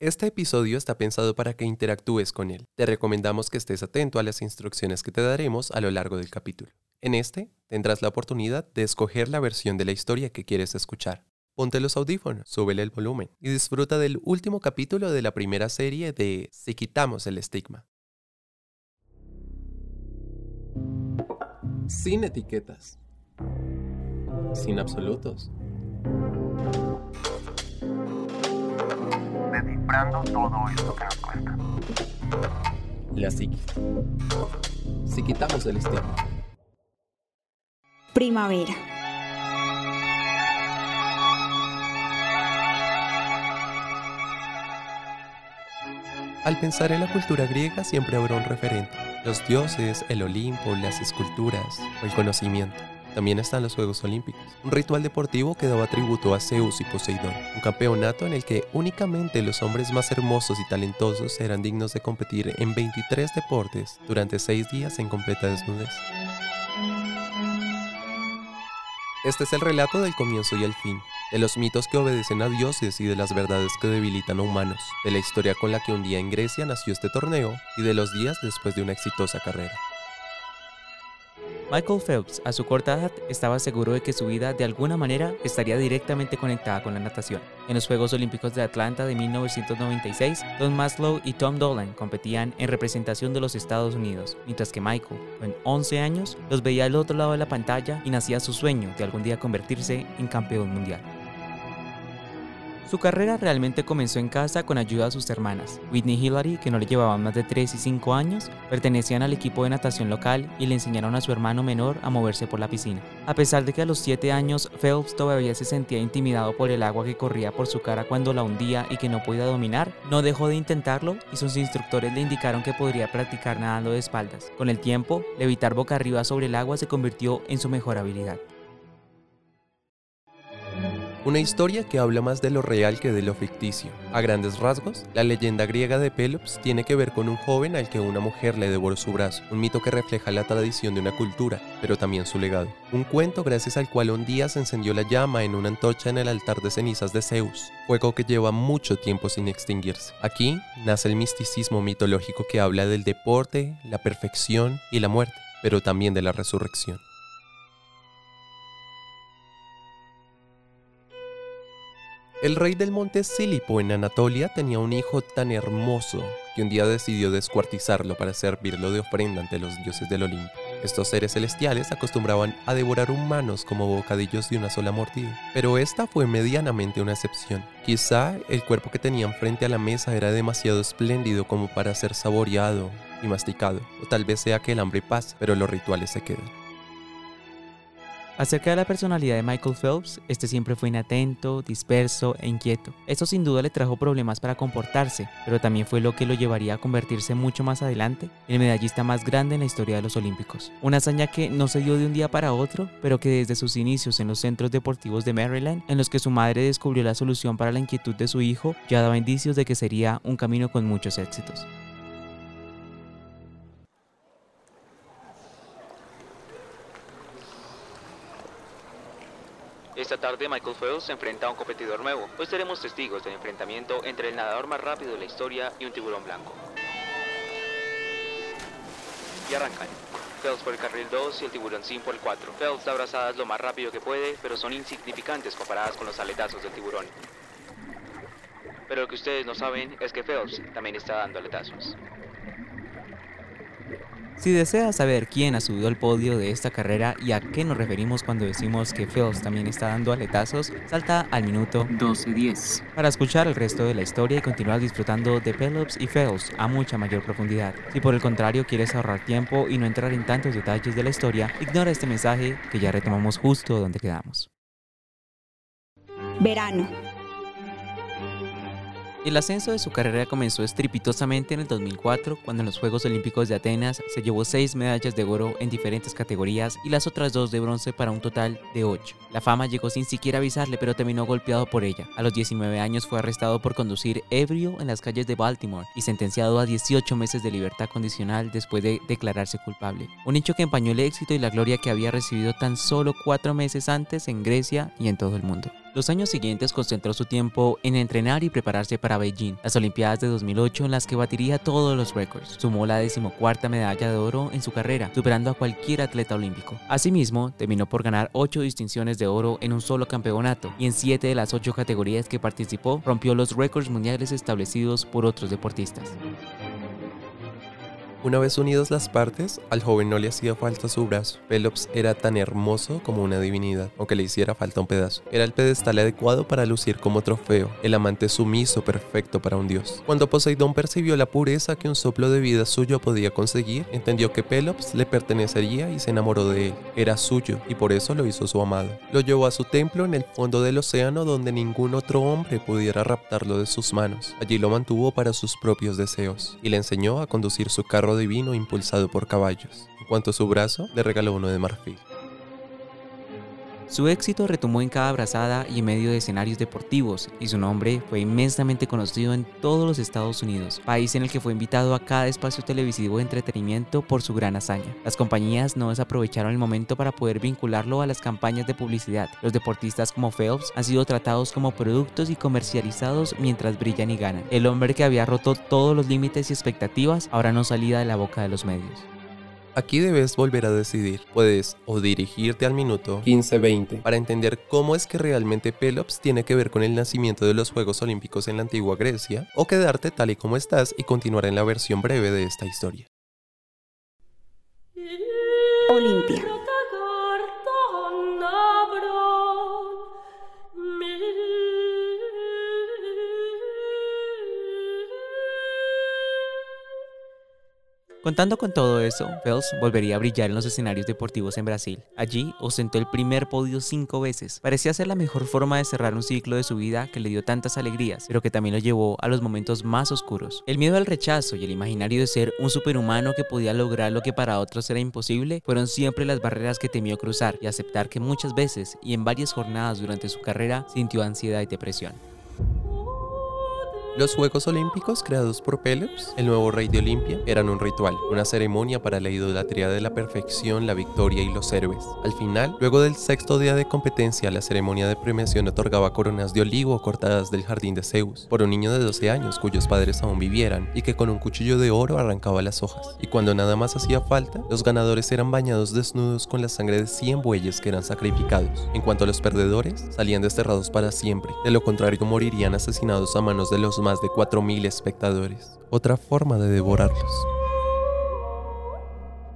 Este episodio está pensado para que interactúes con él. Te recomendamos que estés atento a las instrucciones que te daremos a lo largo del capítulo. En este, tendrás la oportunidad de escoger la versión de la historia que quieres escuchar. Ponte los audífonos, súbele el volumen y disfruta del último capítulo de la primera serie de Si quitamos el estigma. Sin etiquetas. Sin absolutos. Descifrando todo esto que nos cuesta. La psiquis. Si quitamos el estigma. Primavera. Al pensar en la cultura griega siempre habrá un referente. Los dioses, el Olimpo, las esculturas o el conocimiento. También están los Juegos Olímpicos, un ritual deportivo que daba tributo a Zeus y Poseidón, un campeonato en el que únicamente los hombres más hermosos y talentosos eran dignos de competir en 23 deportes durante 6 días en completa desnudez. Este es el relato del comienzo y el fin, de los mitos que obedecen a dioses y de las verdades que debilitan a humanos, de la historia con la que un día en Grecia nació este torneo y de los días después de una exitosa carrera. Michael Phelps, a su corta edad, estaba seguro de que su vida de alguna manera estaría directamente conectada con la natación. En los Juegos Olímpicos de Atlanta de 1996, Don Maslow y Tom Dolan competían en representación de los Estados Unidos, mientras que Michael, con 11 años, los veía al otro lado de la pantalla y nacía su sueño de algún día convertirse en campeón mundial. Su carrera realmente comenzó en casa con ayuda de sus hermanas. Whitney y Hillary, que no le llevaban más de 3 y 5 años, pertenecían al equipo de natación local y le enseñaron a su hermano menor a moverse por la piscina. A pesar de que a los 7 años Phelps todavía se sentía intimidado por el agua que corría por su cara cuando la hundía y que no podía dominar, no dejó de intentarlo y sus instructores le indicaron que podría practicar nadando de espaldas. Con el tiempo, levitar boca arriba sobre el agua se convirtió en su mejor habilidad. Una historia que habla más de lo real que de lo ficticio. A grandes rasgos, la leyenda griega de Pelops tiene que ver con un joven al que una mujer le devoró su brazo, un mito que refleja la tradición de una cultura, pero también su legado. Un cuento gracias al cual un día se encendió la llama en una antorcha en el altar de cenizas de Zeus, fuego que lleva mucho tiempo sin extinguirse. Aquí nace el misticismo mitológico que habla del deporte, la perfección y la muerte, pero también de la resurrección. El rey del monte Sílipo en Anatolia tenía un hijo tan hermoso que un día decidió descuartizarlo para servirlo de ofrenda ante los dioses del Olimpo. Estos seres celestiales acostumbraban a devorar humanos como bocadillos de una sola mordida, pero esta fue medianamente una excepción. Quizá el cuerpo que tenían frente a la mesa era demasiado espléndido como para ser saboreado y masticado, o tal vez sea que el hambre pasa, pero los rituales se quedan. Acerca de la personalidad de Michael Phelps, este siempre fue inatento, disperso e inquieto. Esto sin duda le trajo problemas para comportarse, pero también fue lo que lo llevaría a convertirse mucho más adelante en el medallista más grande en la historia de los Olímpicos. Una hazaña que no se dio de un día para otro, pero que desde sus inicios en los centros deportivos de Maryland, en los que su madre descubrió la solución para la inquietud de su hijo, ya daba indicios de que sería un camino con muchos éxitos. Tarde Michael Phelps se enfrenta a un competidor nuevo. Hoy seremos testigos del enfrentamiento entre el nadador más rápido de la historia y un tiburón blanco. Y arrancan. Phelps por el carril 2 y el tiburón sin por el 4. Phelps da abrazadas lo más rápido que puede, pero son insignificantes comparadas con los aletazos del tiburón. Pero lo que ustedes no saben es que Phelps también está dando aletazos. Si deseas saber quién ha subido al podio de esta carrera y a qué nos referimos cuando decimos que Phelps también está dando aletazos, salta al minuto 12.10 para escuchar el resto de la historia y continuar disfrutando de Pelops y Phelps a mucha mayor profundidad. Si por el contrario quieres ahorrar tiempo y no entrar en tantos detalles de la historia, ignora este mensaje que ya retomamos justo donde quedamos. Verano. El ascenso de su carrera comenzó estrepitosamente en el 2004, cuando en los Juegos Olímpicos de Atenas se llevó seis medallas de oro en diferentes categorías y las otras dos de bronce para un total de ocho. La fama llegó sin siquiera avisarle, pero terminó golpeado por ella. A los 19 años fue arrestado por conducir ebrio en las calles de Baltimore y sentenciado a 18 meses de libertad condicional después de declararse culpable. Un hecho que empañó el éxito y la gloria que había recibido tan solo cuatro meses antes en Grecia y en todo el mundo. Los años siguientes concentró su tiempo en entrenar y prepararse para Beijing, las Olimpiadas de 2008 en las que batiría todos los récords. Sumó la decimocuarta medalla de oro en su carrera, superando a cualquier atleta olímpico. Asimismo, terminó por ganar 8 distinciones de oro en un solo campeonato y en 7 de las 8 categorías que participó rompió los récords mundiales establecidos por otros deportistas. Una vez unidas las partes, al joven no le hacía falta su brazo. Pelops era tan hermoso como una divinidad, aunque le hiciera falta un pedazo. Era el pedestal adecuado para lucir como trofeo, el amante sumiso perfecto para un dios. Cuando Poseidón percibió la pureza que un soplo de vida suyo podía conseguir, entendió que Pelops le pertenecería y se enamoró de él. Era suyo y por eso lo hizo su amado. Lo llevó a su templo en el fondo del océano donde ningún otro hombre pudiera raptarlo de sus manos. Allí lo mantuvo para sus propios deseos y le enseñó a conducir su carro divino impulsado por caballos. En cuanto a su brazo, le regaló uno de marfil. Su éxito retomó en cada abrazada y en medio de escenarios deportivos, y su nombre fue inmensamente conocido en todos los Estados Unidos, país en el que fue invitado a cada espacio televisivo de entretenimiento por su gran hazaña. Las compañías no desaprovecharon el momento para poder vincularlo a las campañas de publicidad. Los deportistas como Phelps han sido tratados como productos y comercializados mientras brillan y ganan. El hombre que había roto todos los límites y expectativas ahora no salía de la boca de los medios. Aquí debes volver a decidir. Puedes o dirigirte al minuto 15-20 para entender cómo es que realmente Pelops tiene que ver con el nacimiento de los Juegos Olímpicos en la antigua Grecia, o quedarte tal y como estás y continuar en la versión breve de esta historia. Olimpia. Contando con todo eso, Phelps volvería a brillar en los escenarios deportivos en Brasil. Allí ostentó el primer podio cinco veces. Parecía ser la mejor forma de cerrar un ciclo de su vida que le dio tantas alegrías, pero que también lo llevó a los momentos más oscuros. El miedo al rechazo y el imaginario de ser un superhumano que podía lograr lo que para otros era imposible fueron siempre las barreras que temió cruzar y aceptar que muchas veces y en varias jornadas durante su carrera sintió ansiedad y depresión. Los Juegos Olímpicos creados por Pelops, el nuevo rey de Olimpia, eran un ritual, una ceremonia para la idolatría de la perfección, la victoria y los héroes. Al final, luego del sexto día de competencia, la ceremonia de premiación otorgaba coronas de olivo cortadas del jardín de Zeus por un niño de 12 años cuyos padres aún vivieran y que con un cuchillo de oro arrancaba las hojas. Y cuando nada más hacía falta, los ganadores eran bañados desnudos con la sangre de 100 bueyes que eran sacrificados. En cuanto a los perdedores, salían desterrados para siempre. De lo contrario, morirían asesinados a manos de los más de 4.000 espectadores. Otra forma de devorarlos.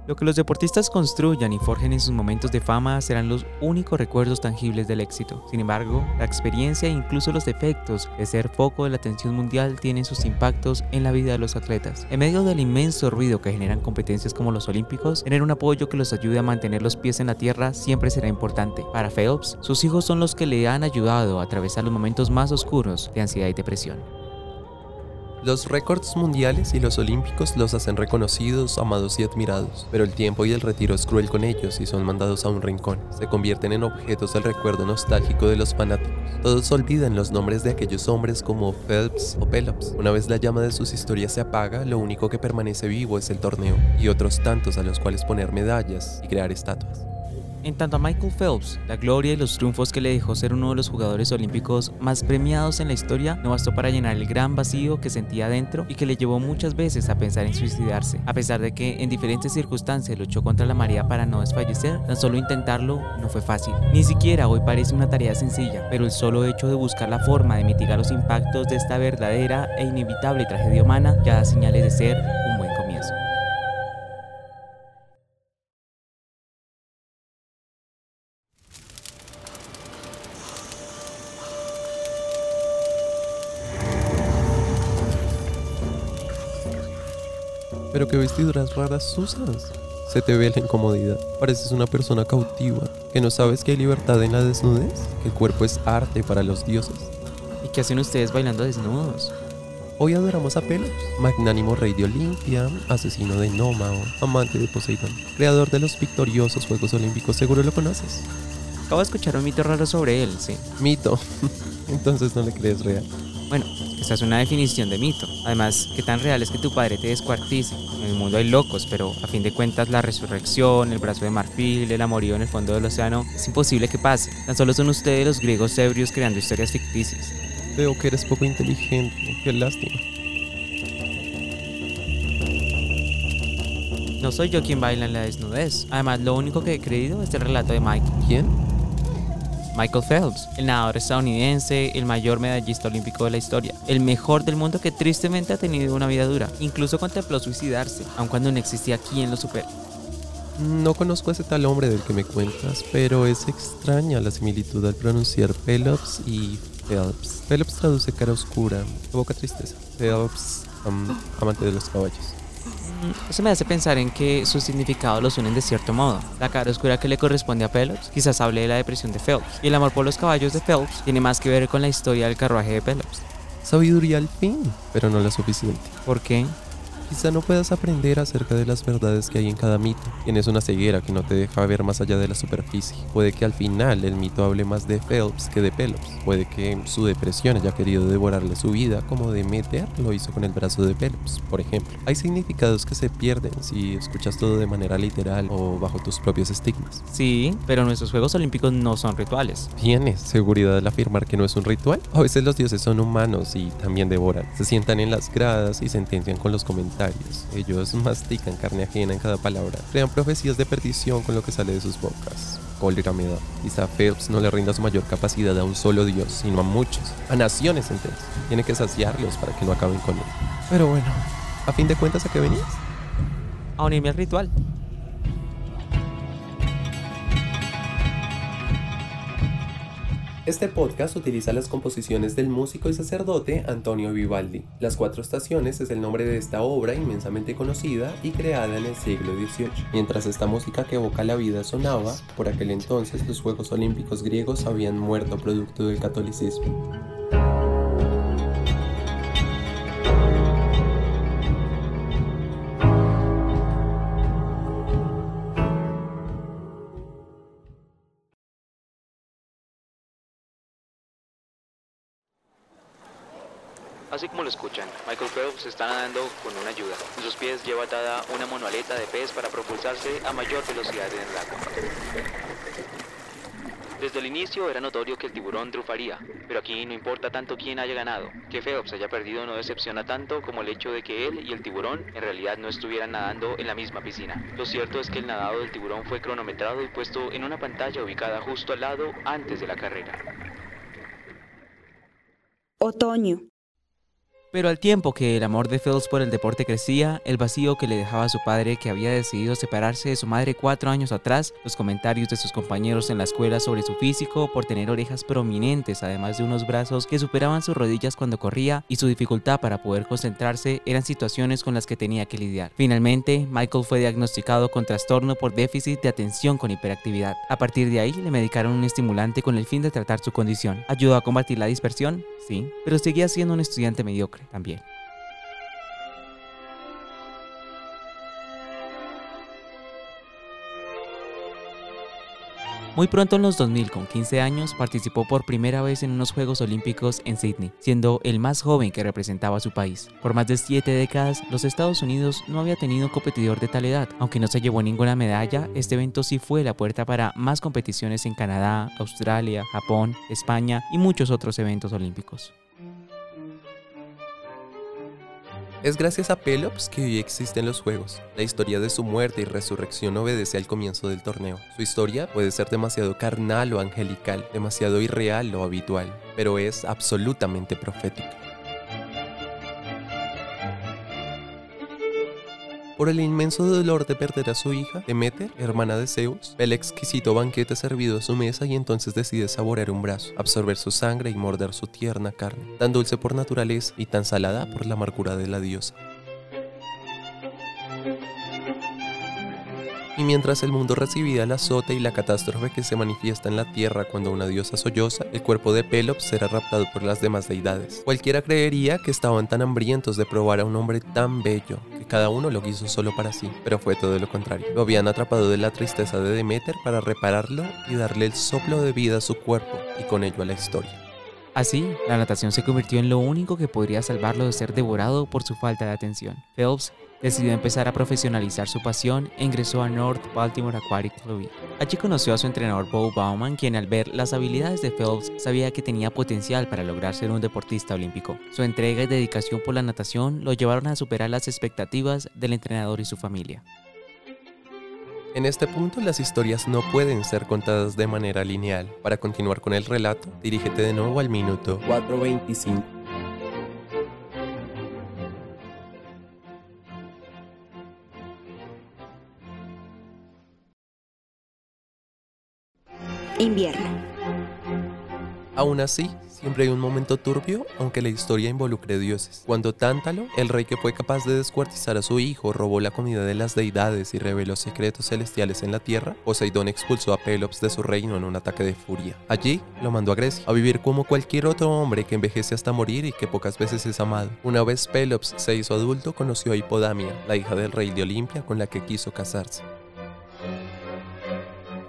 Lo que los deportistas construyan y forjen en sus momentos de fama serán los únicos recuerdos tangibles del éxito. Sin embargo, la experiencia e incluso los defectos de ser foco de la atención mundial tienen sus impactos en la vida de los atletas. En medio del inmenso ruido que generan competencias como los Olímpicos, tener un apoyo que los ayude a mantener los pies en la tierra siempre será importante. Para Phelps, sus hijos son los que le han ayudado a atravesar los momentos más oscuros de ansiedad y depresión. Los récords mundiales y los olímpicos los hacen reconocidos, amados y admirados, pero el tiempo y el retiro es cruel con ellos y son mandados a un rincón. Se convierten en objetos del recuerdo nostálgico de los fanáticos. Todos olvidan los nombres de aquellos hombres como Phelps o Pelops. Una vez la llama de sus historias se apaga, lo único que permanece vivo es el torneo y otros tantos a los cuales poner medallas y crear estatuas. En tanto a Michael Phelps, la gloria y los triunfos que le dejó ser uno de los jugadores olímpicos más premiados en la historia no bastó para llenar el gran vacío que sentía dentro y que le llevó muchas veces a pensar en suicidarse. A pesar de que en diferentes circunstancias luchó contra la marea para no desfallecer, tan solo intentarlo no fue fácil. Ni siquiera hoy parece una tarea sencilla, pero el solo hecho de buscar la forma de mitigar los impactos de esta verdadera e inevitable tragedia humana ya da señales de ser Pero qué vestiduras raras usas. Se te ve la incomodidad. Pareces una persona cautiva, que no sabes que hay libertad en la desnudez, que el cuerpo es arte para los dioses. ¿Y qué hacen ustedes bailando desnudos? Hoy adoramos a Pelops, magnánimo rey de Olimpia, asesino de Nómao, amante de Poseidón, creador de los victoriosos Juegos Olímpicos, seguro lo conoces. Acabo de escuchar un mito raro sobre él, sí. Mito. Entonces no le crees real. Bueno, esa es una definición de mito. Además, ¿qué tan real es que tu padre te descuartice? En el mundo hay locos, pero a fin de cuentas la resurrección, el brazo de marfil, el amorío en el fondo del océano, es imposible que pase. Tan solo son ustedes los griegos ebrios creando historias ficticias. Veo que eres poco inteligente. Qué lástima. No soy yo quien baila en la desnudez. Además, lo único que he creído es el relato de Mike. ¿Quién? Michael Phelps, el nadador estadounidense, el mayor medallista olímpico de la historia, el mejor del mundo que tristemente ha tenido una vida dura. Incluso contempló suicidarse, aun cuando no existía quien lo supere. No conozco a ese tal hombre del que me cuentas, pero es extraña la similitud al pronunciar Pelops y Phelps. Pelops traduce cara oscura, evoca tristeza. Phelps, am- amante de los caballos. Eso me hace pensar en que sus significados los unen de cierto modo. La cara oscura que le corresponde a Pelops quizás hable de la depresión de Phelps, y el amor por los caballos de Phelps tiene más que ver con la historia del carruaje de Pelops. Sabiduría al fin, pero no la suficiente. ¿Por qué? Quizá no puedas aprender acerca de las verdades que hay en cada mito. Tienes una ceguera que no te deja ver más allá de la superficie. Puede que al final el mito hable más de Phelps que de Pelops. Puede que su depresión haya querido devorarle su vida como Demeter lo hizo con el brazo de Pelops, por ejemplo. Hay significados que se pierden si escuchas todo de manera literal o bajo tus propios estigmas. Sí, pero nuestros Juegos Olímpicos no son rituales. ¿Tienes seguridad al afirmar que no es un ritual? A veces los dioses son humanos y también devoran. Se sientan en las gradas y sentencian con los comentarios. Ellos mastican carne ajena en cada palabra. Crean profecías de perdición con lo que sale de sus bocas. Cólera me da. Quizá Phelps no le rinda su mayor capacidad a un solo dios, sino a muchos, a naciones enteras. Tiene que saciarlos para que no acaben con él. Pero bueno, a fin de cuentas, ¿a qué venías? A unirme al ritual. Este podcast utiliza las composiciones del músico y sacerdote Antonio Vivaldi. Las Cuatro Estaciones es el nombre de esta obra inmensamente conocida y creada en el siglo XVIII. Mientras esta música que evoca la vida sonaba, por aquel entonces los Juegos Olímpicos griegos habían muerto producto del catolicismo. Así como lo escuchan, Michael Phelps está nadando con una ayuda. En sus pies lleva atada una monoleta de pez para propulsarse a mayor velocidad en el agua. Desde el inicio era notorio que el tiburón triunfaría, pero aquí no importa tanto quién haya ganado. Que Phelps haya perdido no decepciona tanto como el hecho de que él y el tiburón en realidad no estuvieran nadando en la misma piscina. Lo cierto es que el nadado del tiburón fue cronometrado y puesto en una pantalla ubicada justo al lado antes de la carrera. Otoño. Pero al tiempo que el amor de Phelps por el deporte crecía, el vacío que le dejaba a su padre que había decidido separarse de su madre cuatro años atrás, los comentarios de sus compañeros en la escuela sobre su físico por tener orejas prominentes, además de unos brazos que superaban sus rodillas cuando corría, y su dificultad para poder concentrarse eran situaciones con las que tenía que lidiar. Finalmente, Michael fue diagnosticado con trastorno por déficit de atención con hiperactividad. A partir de ahí, le medicaron un estimulante con el fin de tratar su condición. ¿Ayudó a combatir la dispersión? Sí, pero seguía siendo un estudiante mediocre también. Muy pronto en los 2000, con 15 años, participó por primera vez en unos Juegos Olímpicos en Sydney, siendo el más joven que representaba a su país. Por más de siete décadas, los Estados Unidos no había tenido competidor de tal edad. Aunque no se llevó ninguna medalla, este evento sí fue la puerta para más competiciones en Canadá, Australia, Japón, España y muchos otros eventos olímpicos. Es gracias a Pelops que hoy existen los Juegos. La historia de su muerte y resurrección obedece al comienzo del torneo. Su historia puede ser demasiado carnal o angelical, demasiado irreal o habitual, pero es absolutamente profética. Por el inmenso dolor de perder a su hija, Demeter, hermana de Zeus, el exquisito banquete servido a su mesa y entonces decide saborear un brazo, absorber su sangre y morder su tierna carne, tan dulce por naturaleza y tan salada por la amargura de la diosa. Y mientras el mundo recibía el azote y la catástrofe que se manifiesta en la tierra cuando una diosa solloza, el cuerpo de Pelops será raptado por las demás deidades. Cualquiera creería que estaban tan hambrientos de probar a un hombre tan bello, cada uno lo quiso solo para sí, pero fue todo lo contrario. Lo habían atrapado de la tristeza de Demeter para repararlo y darle el soplo de vida a su cuerpo y con ello a la historia. Así, la natación se convirtió en lo único que podría salvarlo de ser devorado por su falta de atención. Phelps decidió empezar a profesionalizar su pasión e ingresó a North Baltimore Aquatic Club. Allí conoció a su entrenador Bo Bauman, quien al ver las habilidades de Phelps sabía que tenía potencial para lograr ser un deportista olímpico. Su entrega y dedicación por la natación lo llevaron a superar las expectativas del entrenador y su familia. En este punto las historias no pueden ser contadas de manera lineal. Para continuar con el relato, dirígete de nuevo al minuto 425. Invierno. Aún así, siempre hay un momento turbio, aunque la historia involucre dioses. Cuando Tántalo, el rey que fue capaz de descuartizar a su hijo, robó la comida de las deidades y reveló secretos celestiales en la tierra, Poseidón expulsó a Pelops de su reino en un ataque de furia. Allí lo mandó a Grecia, a vivir como cualquier otro hombre que envejece hasta morir y que pocas veces es amado. Una vez Pelops se hizo adulto, conoció a Hipodamia, la hija del rey de Olimpia con la que quiso casarse.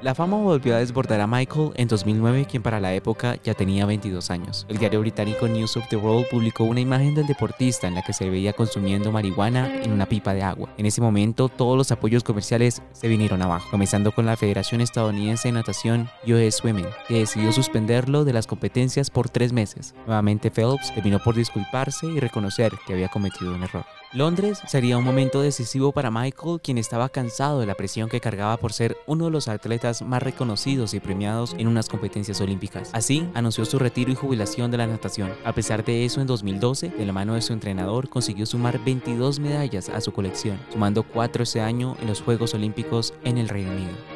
La fama volvió a desbordar a Michael en 2009, quien para la época ya tenía 22 años. El diario británico News of the World publicó una imagen del deportista en la que se veía consumiendo marihuana en una pipa de agua. En ese momento, todos los apoyos comerciales se vinieron abajo, comenzando con la Federación Estadounidense de Natación US Women, que decidió suspenderlo de las competencias por tres meses. Nuevamente, Phelps terminó por disculparse y reconocer que había cometido un error. Londres sería un momento decisivo para Michael, quien estaba cansado de la presión que cargaba por ser uno de los atletas más reconocidos y premiados en unas competencias olímpicas. Así, anunció su retiro y jubilación de la natación. A pesar de eso, en 2012, de la mano de su entrenador, consiguió sumar 22 medallas a su colección, sumando 4 ese año en los Juegos Olímpicos en el Reino Unido.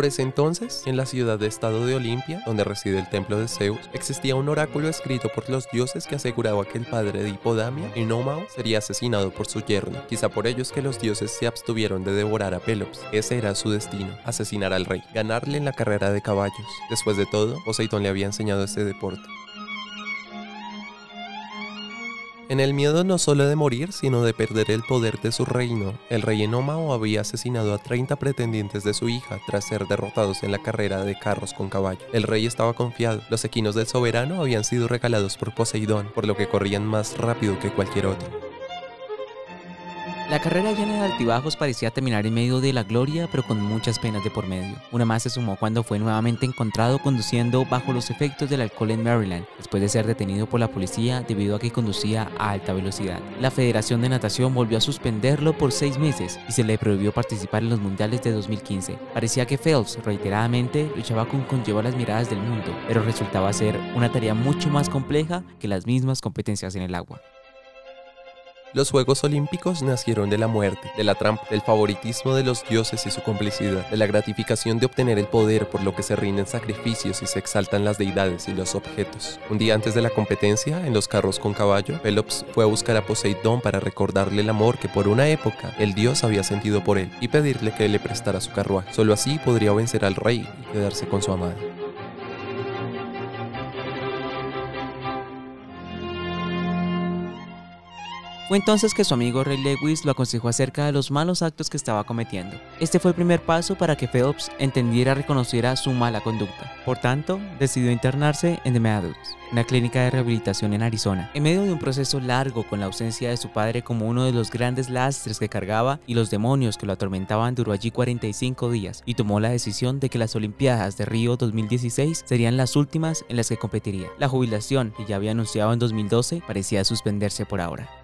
Por ese entonces, en la ciudad de estado de Olimpia, donde reside el templo de Zeus, existía un oráculo escrito por los dioses que aseguraba que el padre de Hipodamia, Enómao, sería asesinado por su yerno. Quizá por ello es que los dioses se abstuvieron de devorar a Pelops. Ese era su destino, asesinar al rey, ganarle en la carrera de caballos. Después de todo, Poseidón le había enseñado este deporte. En el miedo no solo de morir, sino de perder el poder de su reino, el rey Enómao había asesinado a 30 pretendientes de su hija tras ser derrotados en la carrera de carros con caballo. El rey estaba confiado, los equinos del soberano habían sido regalados por Poseidón, por lo que corrían más rápido que cualquier otro. La carrera llena de altibajos parecía terminar en medio de la gloria, pero con muchas penas de por medio. Una más se sumó cuando fue nuevamente encontrado conduciendo bajo los efectos del alcohol en Maryland, después de ser detenido por la policía debido a que conducía a alta velocidad. La Federación de Natación volvió a suspenderlo por seis meses y se le prohibió participar en los mundiales de 2015. Parecía que Phelps reiteradamente luchaba con conllevar las miradas del mundo, pero resultaba ser una tarea mucho más compleja que las mismas competencias en el agua. Los Juegos Olímpicos nacieron de la muerte, de la trampa, del favoritismo de los dioses y su complicidad, de la gratificación de obtener el poder por lo que se rinden sacrificios y se exaltan las deidades y los objetos. Un día antes de la competencia, en los carros con caballo, Pelops fue a buscar a Poseidón para recordarle el amor que por una época el dios había sentido por él y pedirle que le prestara su carruaje. Solo así podría vencer al rey y quedarse con su amada. Fue entonces que su amigo Ray Lewis lo aconsejó acerca de los malos actos que estaba cometiendo. Este fue el primer paso para que Phelps entendiera y reconociera su mala conducta. Por tanto, decidió internarse en The Meadows, una clínica de rehabilitación en Arizona. En medio de un proceso largo con la ausencia de su padre como uno de los grandes lastres que cargaba y los demonios que lo atormentaban, duró allí 45 días y tomó la decisión de que las Olimpiadas de Río 2016 serían las últimas en las que competiría. La jubilación, que ya había anunciado en 2012, parecía suspenderse por ahora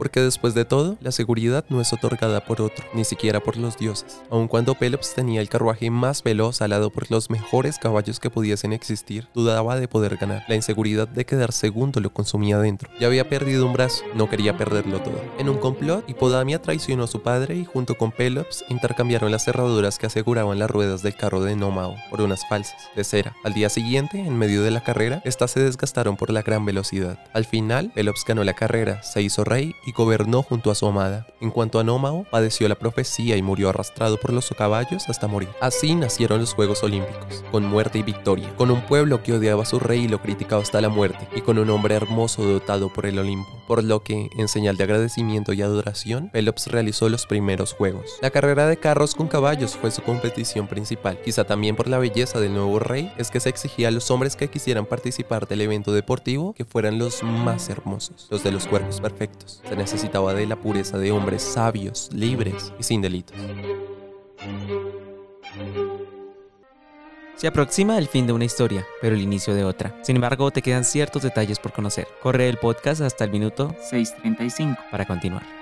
porque después de todo, la seguridad no es otorgada por otro, ni siquiera por los dioses. Aun cuando Pelops tenía el carruaje más veloz alado por los mejores caballos que pudiesen existir, dudaba de poder ganar. La inseguridad de quedar segundo lo consumía dentro. Ya había perdido un brazo, no quería perderlo todo. En un complot, Hipodamia traicionó a su padre y junto con Pelops intercambiaron las cerraduras que aseguraban las ruedas del carro de Nómao por unas falsas, de cera. Al día siguiente, en medio de la carrera, estas se desgastaron por la gran velocidad. Al final, Pelops ganó la carrera, se hizo rey y gobernó junto a su amada. En cuanto a Nómao, padeció la profecía y murió arrastrado por los caballos hasta morir. Así nacieron los Juegos Olímpicos, con muerte y victoria, con un pueblo que odiaba a su rey y lo criticaba hasta la muerte, y con un hombre hermoso dotado por el Olimpo. Por lo que, en señal de agradecimiento y adoración, Pelops realizó los primeros juegos. La carrera de carros con caballos fue su competición principal, quizá también por la belleza del nuevo rey, es que se exigía a los hombres que quisieran participar del evento deportivo que fueran los más hermosos, los de los cuerpos perfectos. Se necesitaba de la pureza de hombres sabios, libres y sin delitos. Se aproxima el fin de una historia, pero el inicio de otra. Sin embargo, te quedan ciertos detalles por conocer. Corre el podcast hasta el minuto 6.35 para continuar.